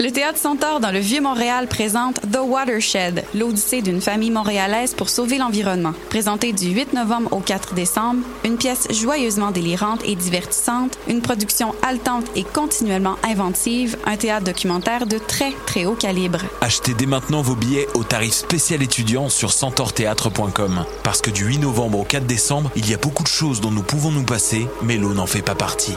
Le Théâtre Centaure dans le Vieux-Montréal présente The Watershed, l'odyssée d'une famille montréalaise pour sauver l'environnement. Présenté du 8 novembre au 4 décembre, une pièce joyeusement délirante et divertissante, une production haletante et continuellement inventive, un théâtre documentaire de très très haut calibre. Achetez dès maintenant vos billets au tarif spécial étudiant sur centaurthéâtre.com. Parce que du 8 novembre au 4 décembre, il y a beaucoup de choses dont nous pouvons nous passer, mais l'eau n'en fait pas partie.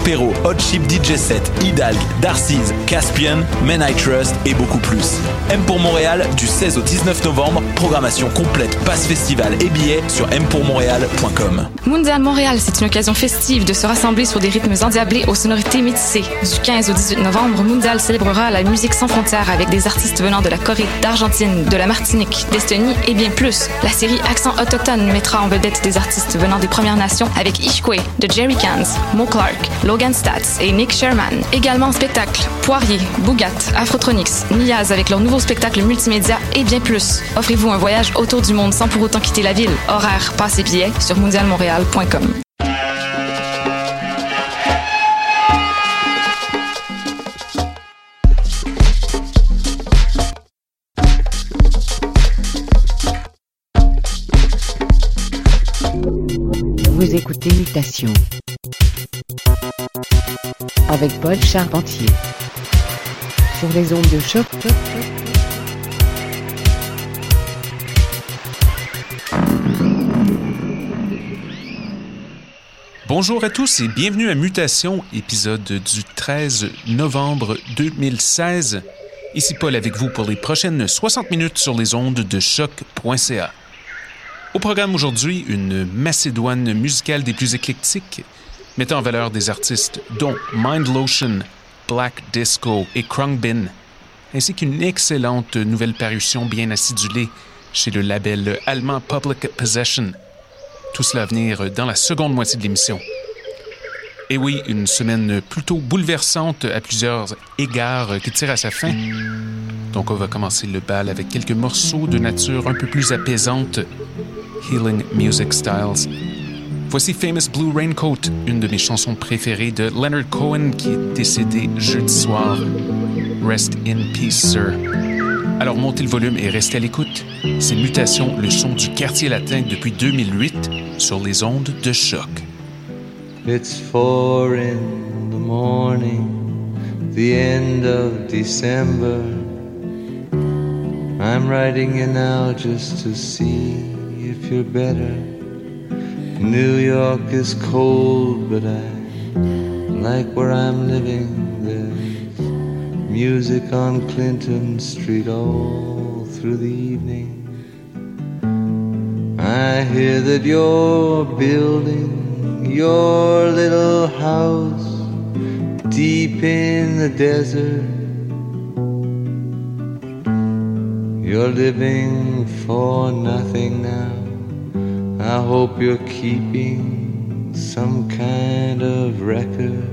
Perrault, Hot Chip DJ Set, Hidalg, Darcy's, Caspian, Men I Trust et beaucoup plus. M pour Montréal du 16 au 19 novembre, programmation complète, passe festival et billets sur mpourmontréal.com. Mondial Montréal, c'est une occasion festive de se rassembler sur des rythmes endiablés aux sonorités métissées. Du 15 au 18 novembre, Mondial célébrera la musique sans frontières avec des artistes venant de la Corée, d'Argentine, de la Martinique, d'Estonie et bien plus. La série Accent autochtone mettra en vedette des artistes venant des Premières Nations avec Ishkwe, de Jerry Cans, Mo Clark, Logan Stats et Nick Sherman. Également en spectacle, Poirier, Bougat, Afrotronics, Niaz avec leur nouveau spectacle multimédia et bien plus. Offrez-vous un voyage autour du monde sans pour autant quitter la ville. Horaire, passe et billets sur mondialmontréal.com. Vous écoutez Mutation avec Paul Charpentier sur les ondes de choc. Bonjour à tous et bienvenue à Mutation, épisode du 13 novembre 2016. Ici Paul avec vous pour les prochaines 60 minutes sur les ondes de choc.ca. Au programme aujourd'hui, une Macédoine musicale des plus éclectiques, mettant en valeur des artistes dont Mind Lotion, Black Disco et Krungbin, ainsi qu'une excellente nouvelle parution bien acidulée chez le label allemand Public Possession. Tout cela à venir dans la seconde moitié de l'émission. Et oui, une semaine plutôt bouleversante à plusieurs égards qui tire à sa fin. Donc on va commencer le bal avec quelques morceaux de nature un peu plus apaisante. Healing Music Styles. Voici Famous Blue Raincoat, une de mes chansons préférées de Leonard Cohen qui est décédé jeudi soir. Rest in peace, sir. Alors montez le volume et restez à l'écoute. C'est Mutation, le son du quartier latin depuis 2008 sur les ondes de choc. It's four in the morning, the end of December. I'm writing you now just to see if you're better. New York is cold, but I like where I'm living. There's music on Clinton Street all through the evening. I hear that you're building your little house deep in the desert. You're living for nothing now. I hope you're keeping some kind of record.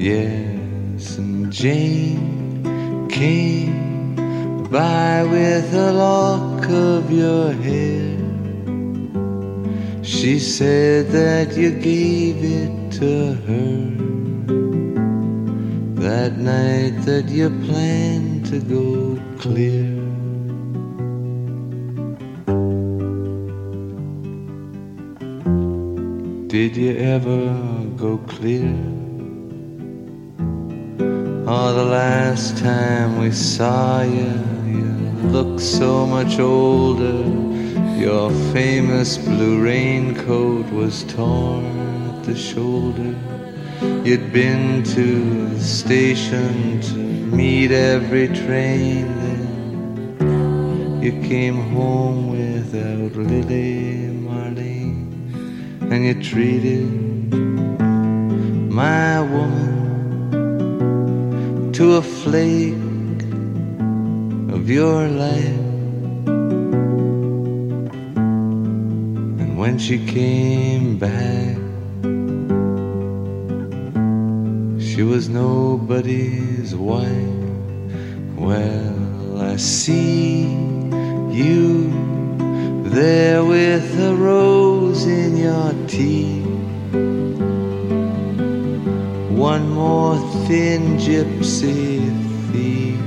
Yes, and Jane came by with a lock of your hair. She said that you gave it to her that night that you planned to go clear. Did you ever go clear? Oh, the last time we saw you, you looked so much older. Your famous blue raincoat was torn at the shoulder. You'd been to the station to meet every train. Then you came home without Lily and you treated my woman to a flake of your life. And when she came back, she was nobody's wife. Well, I see more thin gypsy thief.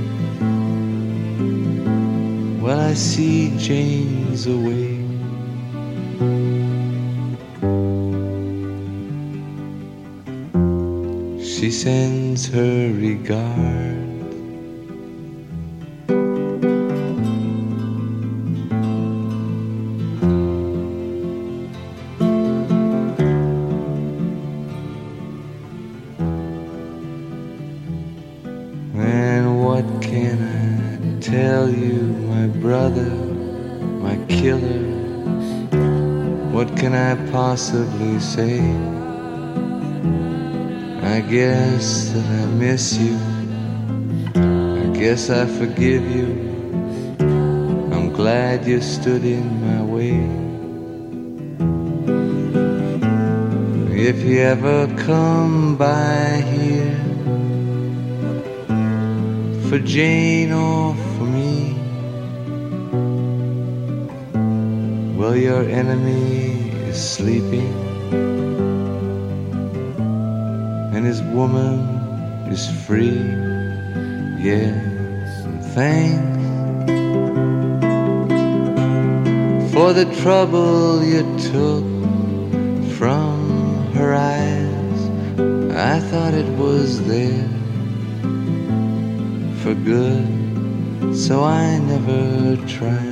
Well, I see Jane's away. She sends her regard. Possibly say? I guess that I miss you. I guess I forgive you. I'm glad you stood in my way. If you ever come by here for Jane or for me, well, your enemy is sleeping and his woman is free. Yes, and thanks for the trouble you took from her eyes. I thought it was there for good, so I never tried.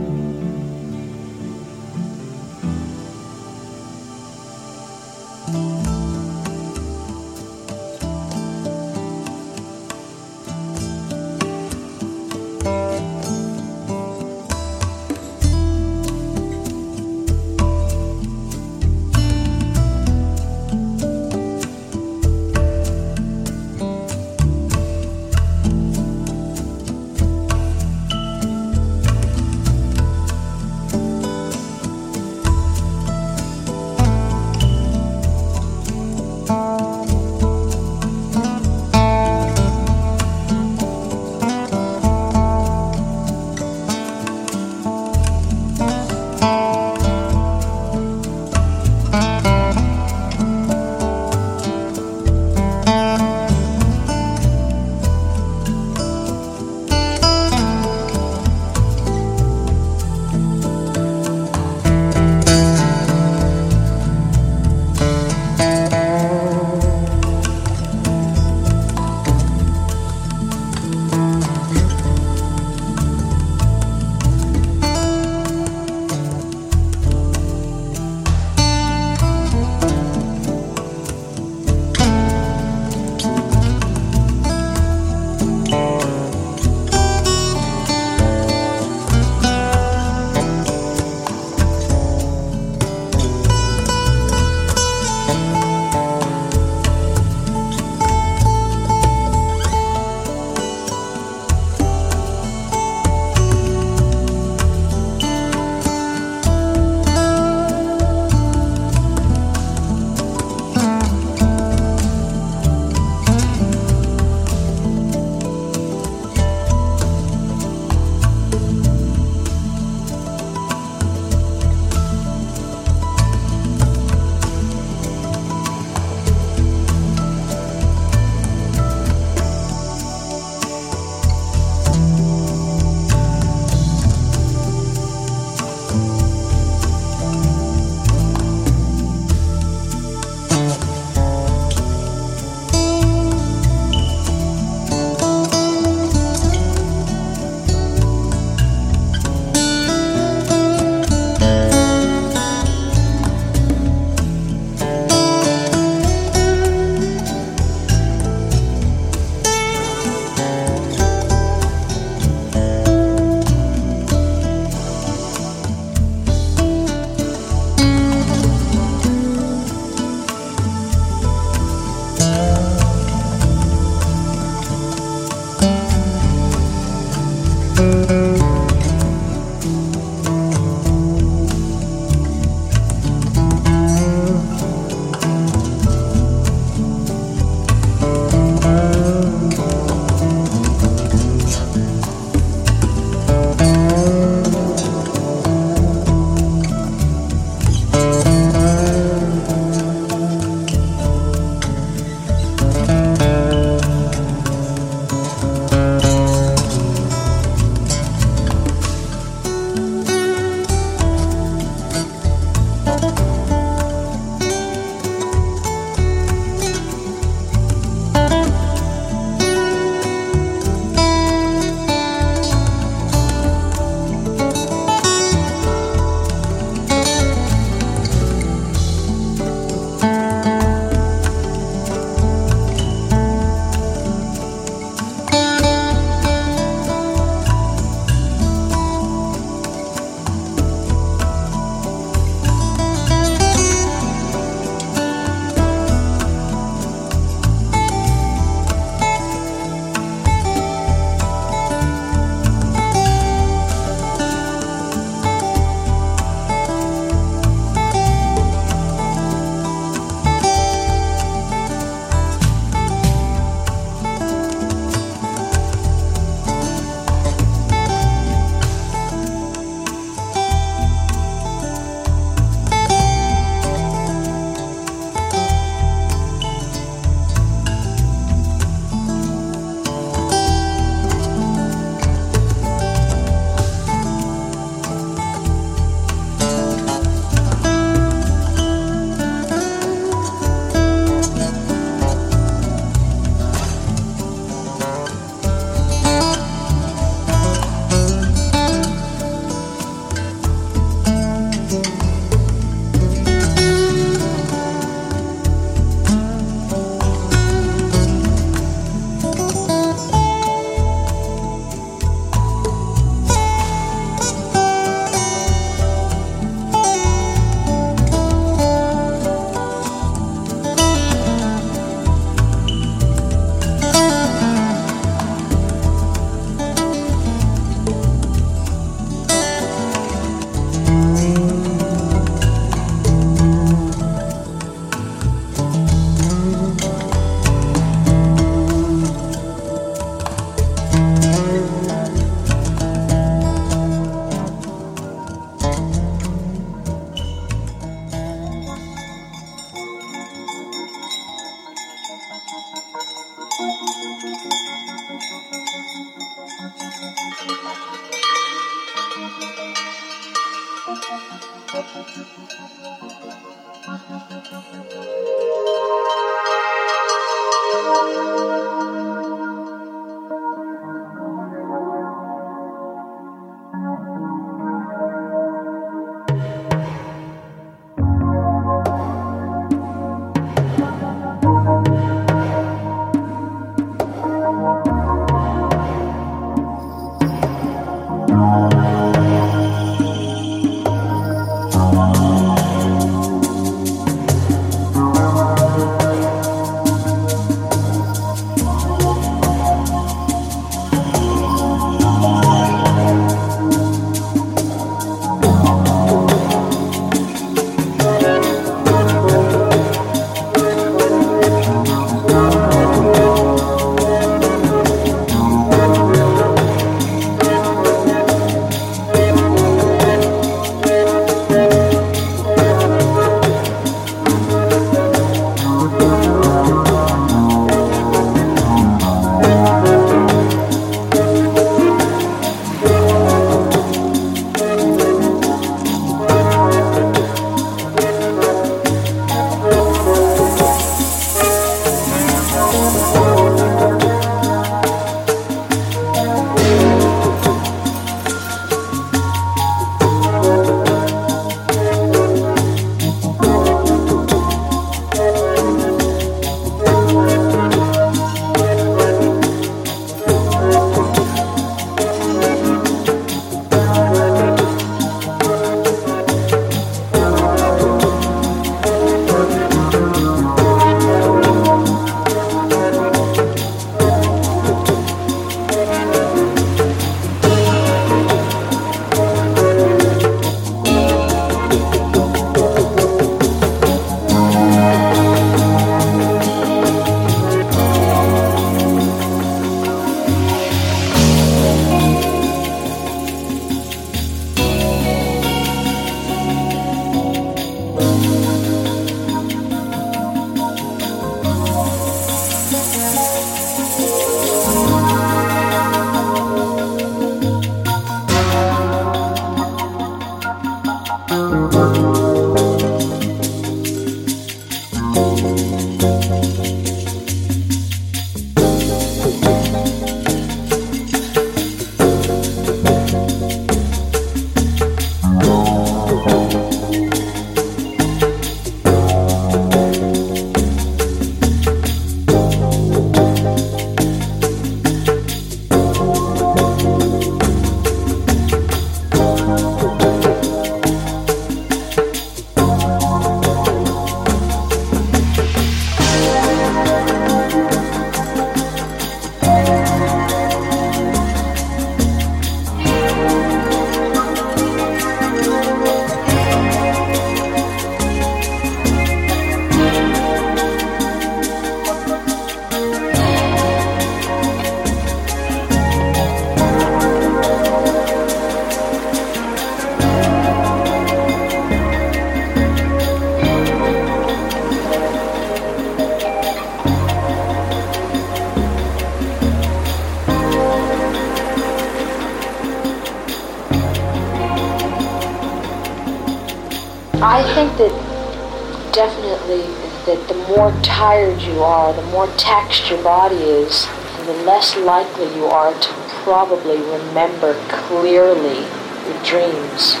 more taxed your body is, the less likely you are to probably remember clearly your dreams.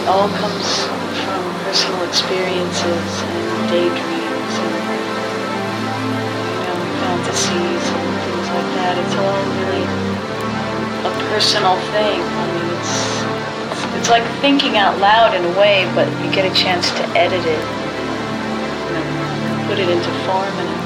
It all comes from personal experiences and daydreams and you know, fantasies and things like that. It's all really a personal thing. I mean, it's it's like thinking out loud in a way, but you get a chance to edit it, put it into form and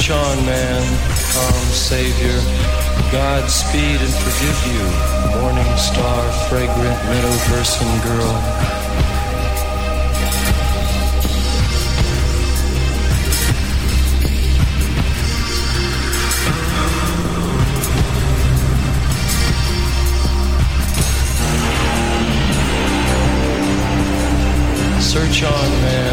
Search on, man, calm Savior. Godspeed and forgive you, morning star, fragrant meadow person girl. Search on, man.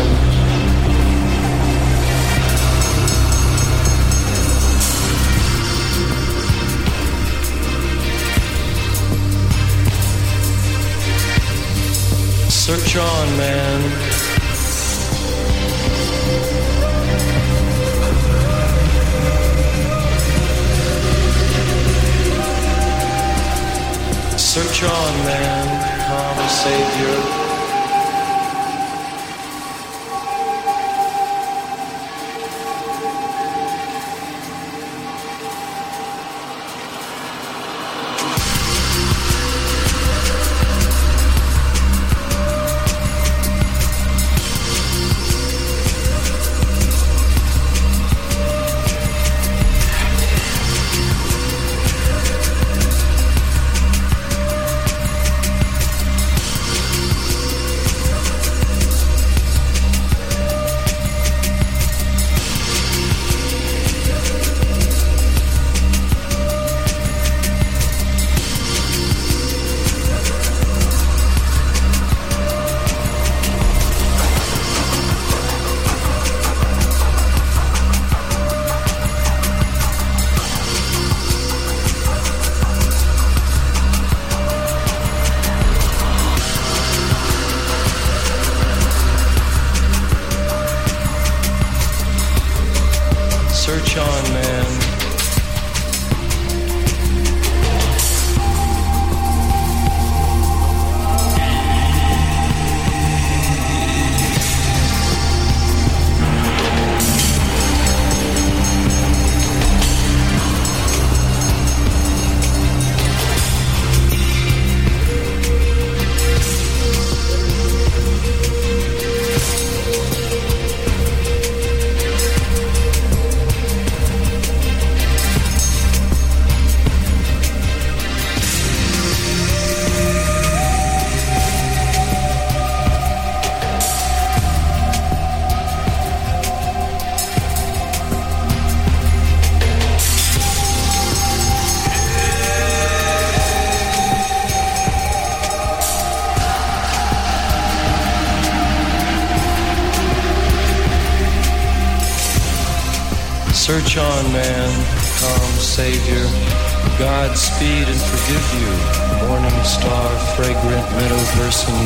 Search on, man. Search on, man. Come, Savior.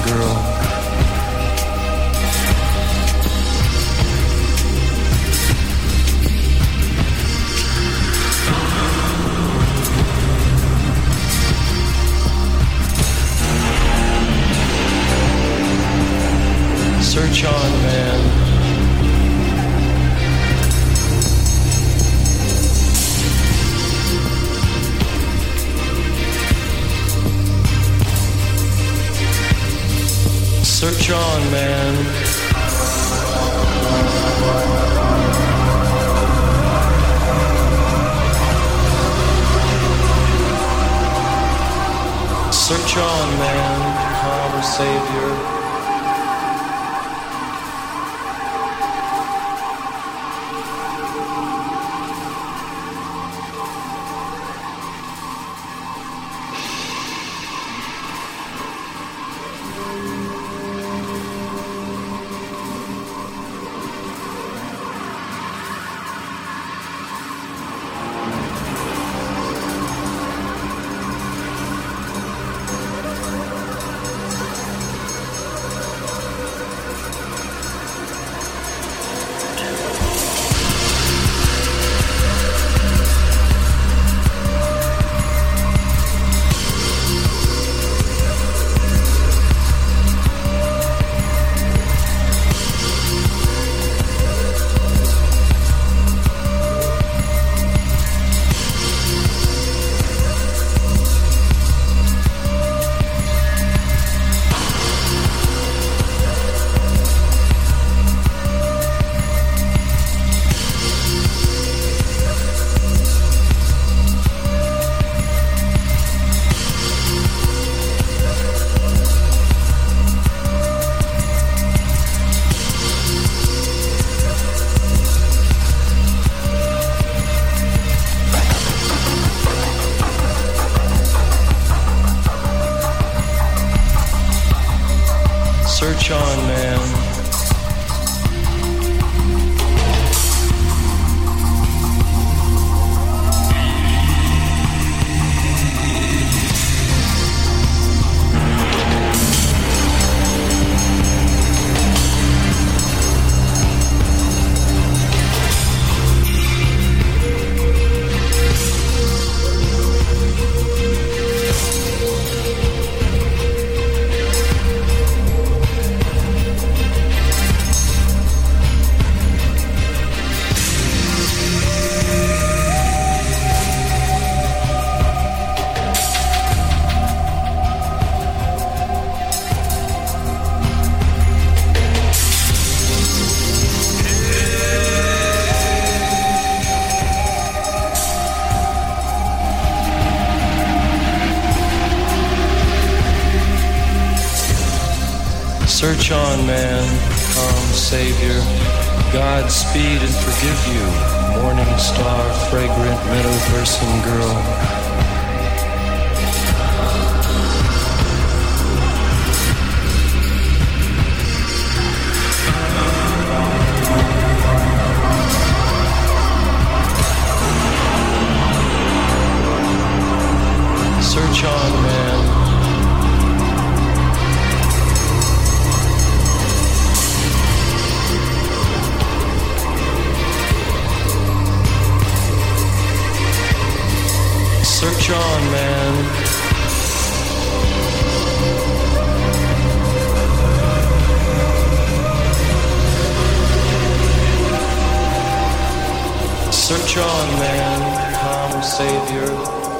Girl. Search on, man. Search on, man, calm Savior.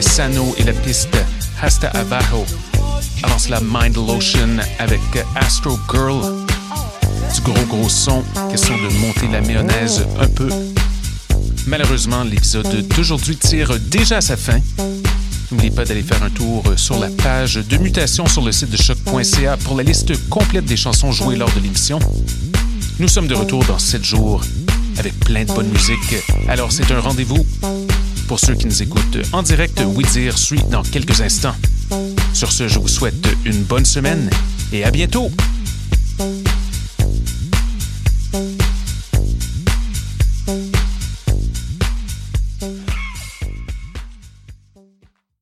C'était et la piste Hasta Abajo. Alors c'est la Mind Lotion avec Astro Girl. Du gros gros son, question de monter la mayonnaise un peu. Malheureusement, l'épisode d'aujourd'hui tire déjà à sa fin. N'oubliez pas d'aller faire un tour sur la page de mutation sur le site de choc.ca pour la liste complète des chansons jouées lors de l'émission. Nous sommes de retour dans 7 jours avec plein de bonne musique. Alors c'est un rendez-vous pour ceux qui nous écoutent en direct, Oui Dire suit dans quelques instants. Sur ce, je vous souhaite une bonne semaine et à bientôt!